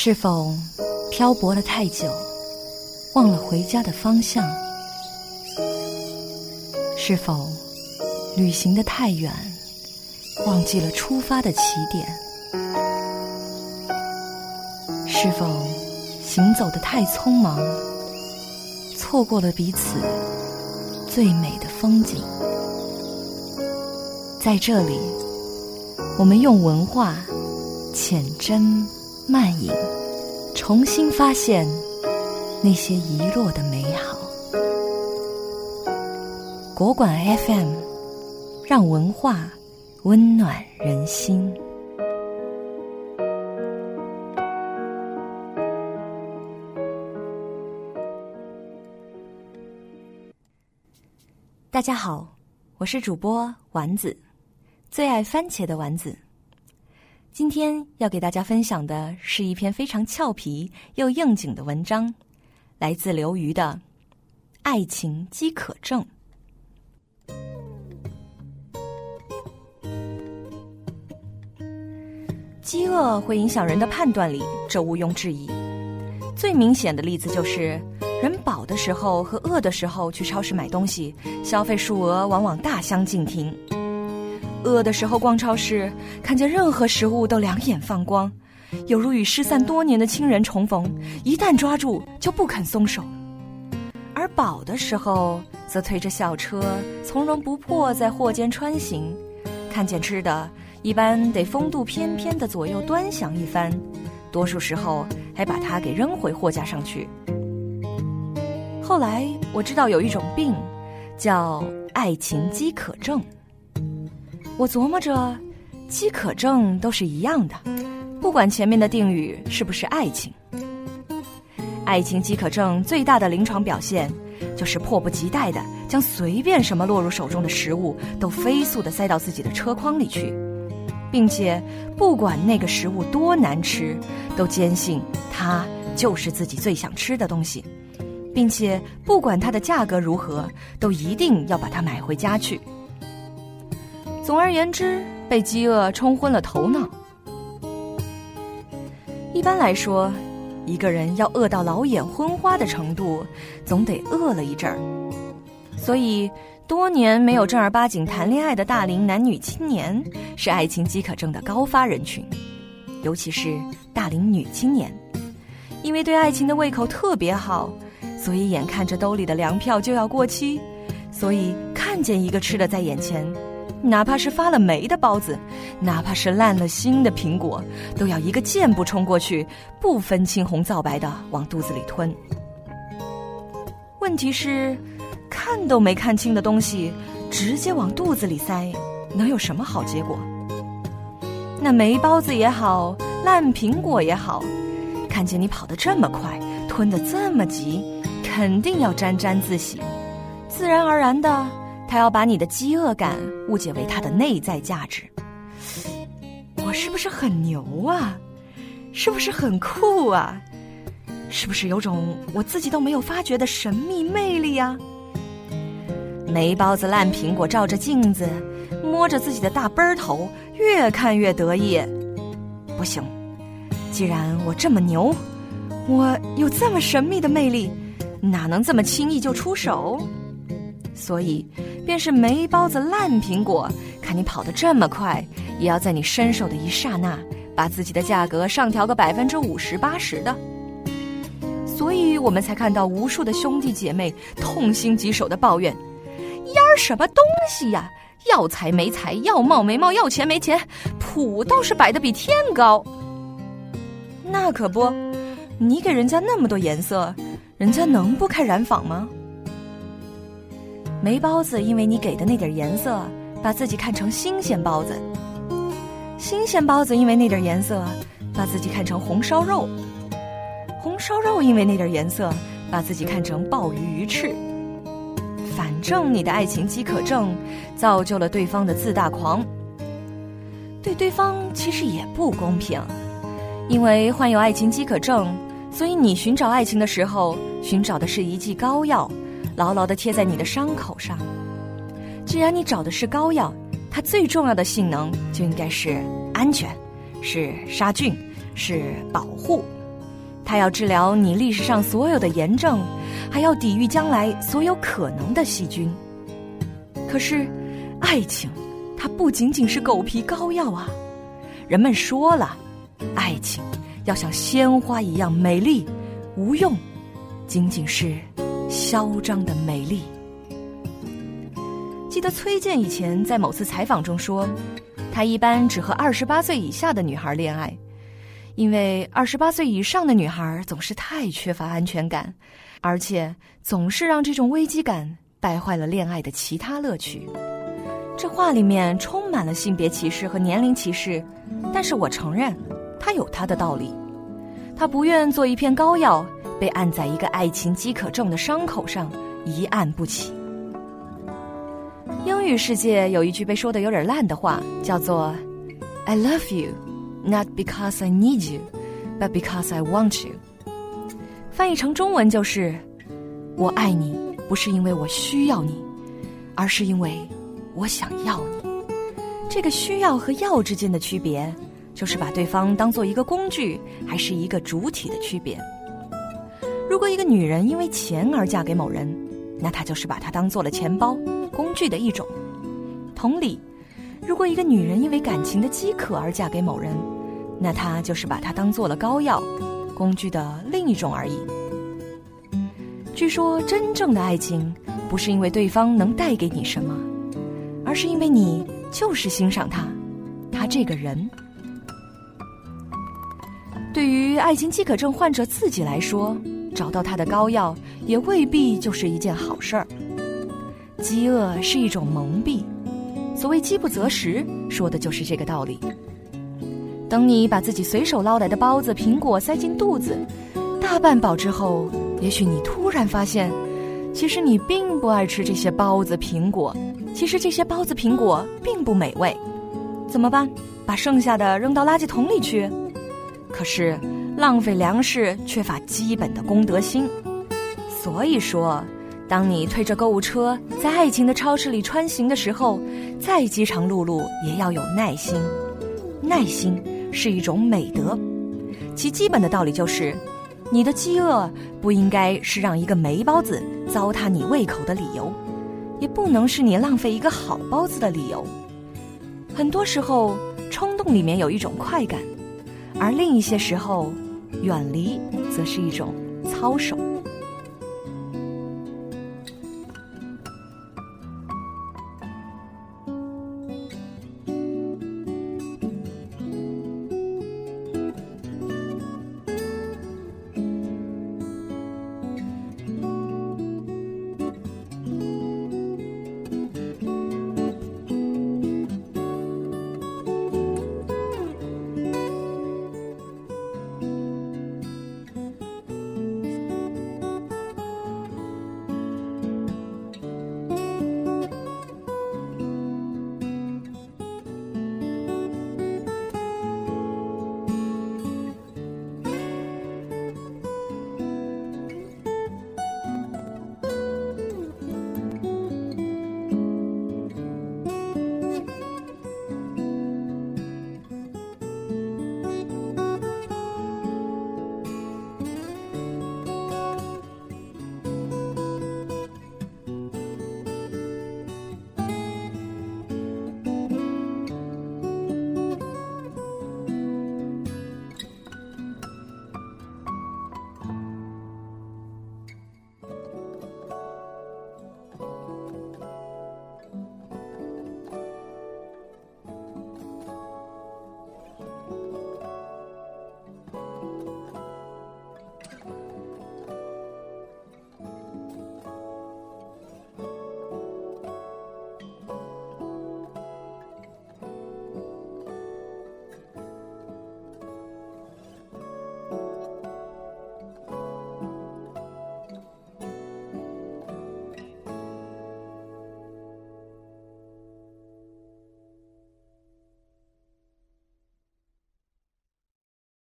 是否漂泊了太久，忘了回家的方向？是否旅行的太远，忘记了出发的起点？是否行走的太匆忙，错过了彼此最美的风景？在这里，我们用文化浅斟慢饮，重新发现那些遗落的美好。国馆 FM，让文化温暖人心。大家好，我是主播丸子，最爱番茄的丸子。今天要给大家分享的是一篇非常俏皮又应景的文章，来自刘瑜的《爱情饥渴症》。饥饿会影响人的判断力，这毋庸置疑。最明显的例子就是，人饱的时候和饿的时候去超市买东西，消费数额往往大相径庭。饿的时候逛超市，看见任何食物都两眼放光，犹如与失散多年的亲人重逢，一旦抓住就不肯松手；而饱的时候，则推着小车从容不迫在货间穿行，看见吃的。一般得风度翩翩的左右端详一番，多数时候还把它给扔回货架上去。后来我知道有一种病，叫爱情饥渴症。我琢磨着，饥渴症都是一样的，不管前面的定语是不是爱情。爱情饥渴症最大的临床表现，就是迫不及待的将随便什么落入手中的食物，都飞速的塞到自己的车筐里去。并且，不管那个食物多难吃，都坚信它就是自己最想吃的东西，并且不管它的价格如何，都一定要把它买回家去。总而言之，被饥饿冲昏了头脑。一般来说，一个人要饿到老眼昏花的程度，总得饿了一阵儿，所以。多年没有正儿八经谈恋爱的大龄男女青年是爱情饥渴症的高发人群，尤其是大龄女青年，因为对爱情的胃口特别好，所以眼看着兜里的粮票就要过期，所以看见一个吃的在眼前，哪怕是发了霉的包子，哪怕是烂了心的苹果，都要一个箭步冲过去，不分青红皂白的往肚子里吞。问题是。看都没看清的东西，直接往肚子里塞，能有什么好结果？那霉包子也好，烂苹果也好，看见你跑得这么快，吞得这么急，肯定要沾沾自喜。自然而然的，他要把你的饥饿感误解为他的内在价值。我是不是很牛啊？是不是很酷啊？是不是有种我自己都没有发觉的神秘魅力呀？霉包子、烂苹果，照着镜子，摸着自己的大背儿头，越看越得意。不行，既然我这么牛，我有这么神秘的魅力，哪能这么轻易就出手？所以，便是霉包子、烂苹果，看你跑得这么快，也要在你伸手的一刹那，把自己的价格上调个百分之五十、八十的。所以我们才看到无数的兄弟姐妹痛心疾首的抱怨。烟儿什么东西呀？要财没财，要貌没貌，要钱没钱，谱倒是摆的比天高。那可不，你给人家那么多颜色，人家能不开染坊吗？霉包子因为你给的那点颜色，把自己看成新鲜包子；新鲜包子因为那点颜色，把自己看成红烧肉；红烧肉因为那点颜色，把自己看成鲍鱼鱼翅。反正你的爱情饥渴症，造就了对方的自大狂。对对方其实也不公平，因为患有爱情饥渴症，所以你寻找爱情的时候，寻找的是一剂膏药，牢牢的贴在你的伤口上。既然你找的是膏药，它最重要的性能就应该是安全，是杀菌，是保护，它要治疗你历史上所有的炎症，还要抵御将来所有可能的细菌。可是，爱情，它不仅仅是狗皮膏药啊！人们说了，爱情要像鲜花一样美丽，无用，仅仅是嚣张的美丽。记得崔健以前在某次采访中说，他一般只和二十八岁以下的女孩恋爱。因为二十八岁以上的女孩总是太缺乏安全感，而且总是让这种危机感败坏了恋爱的其他乐趣。这话里面充满了性别歧视和年龄歧视，但是我承认，他有他的道理。他不愿做一片膏药，被按在一个爱情饥渴症的伤口上一按不起。英语世界有一句被说的有点烂的话，叫做 “I love you”。Not because I need you, but because I want you。翻译成中文就是：我爱你，不是因为我需要你，而是因为我想要你。这个需要和要之间的区别，就是把对方当做一个工具，还是一个主体的区别。如果一个女人因为钱而嫁给某人，那她就是把他当做了钱包工具的一种。同理。如果一个女人因为感情的饥渴而嫁给某人，那她就是把他当做了膏药，工具的另一种而已。据说，真正的爱情不是因为对方能带给你什么，而是因为你就是欣赏他，他这个人。对于爱情饥渴症患者自己来说，找到他的膏药也未必就是一件好事儿。饥饿是一种蒙蔽。所谓饥不择食，说的就是这个道理。等你把自己随手捞来的包子、苹果塞进肚子，大半饱之后，也许你突然发现，其实你并不爱吃这些包子、苹果，其实这些包子、苹果并不美味。怎么办？把剩下的扔到垃圾桶里去？可是浪费粮食，缺乏基本的公德心。所以说。当你推着购物车在爱情的超市里穿行的时候，再饥肠辘辘也要有耐心。耐心是一种美德，其基本的道理就是：你的饥饿不应该是让一个霉包子糟蹋你胃口的理由，也不能是你浪费一个好包子的理由。很多时候，冲动里面有一种快感，而另一些时候，远离则是一种操守。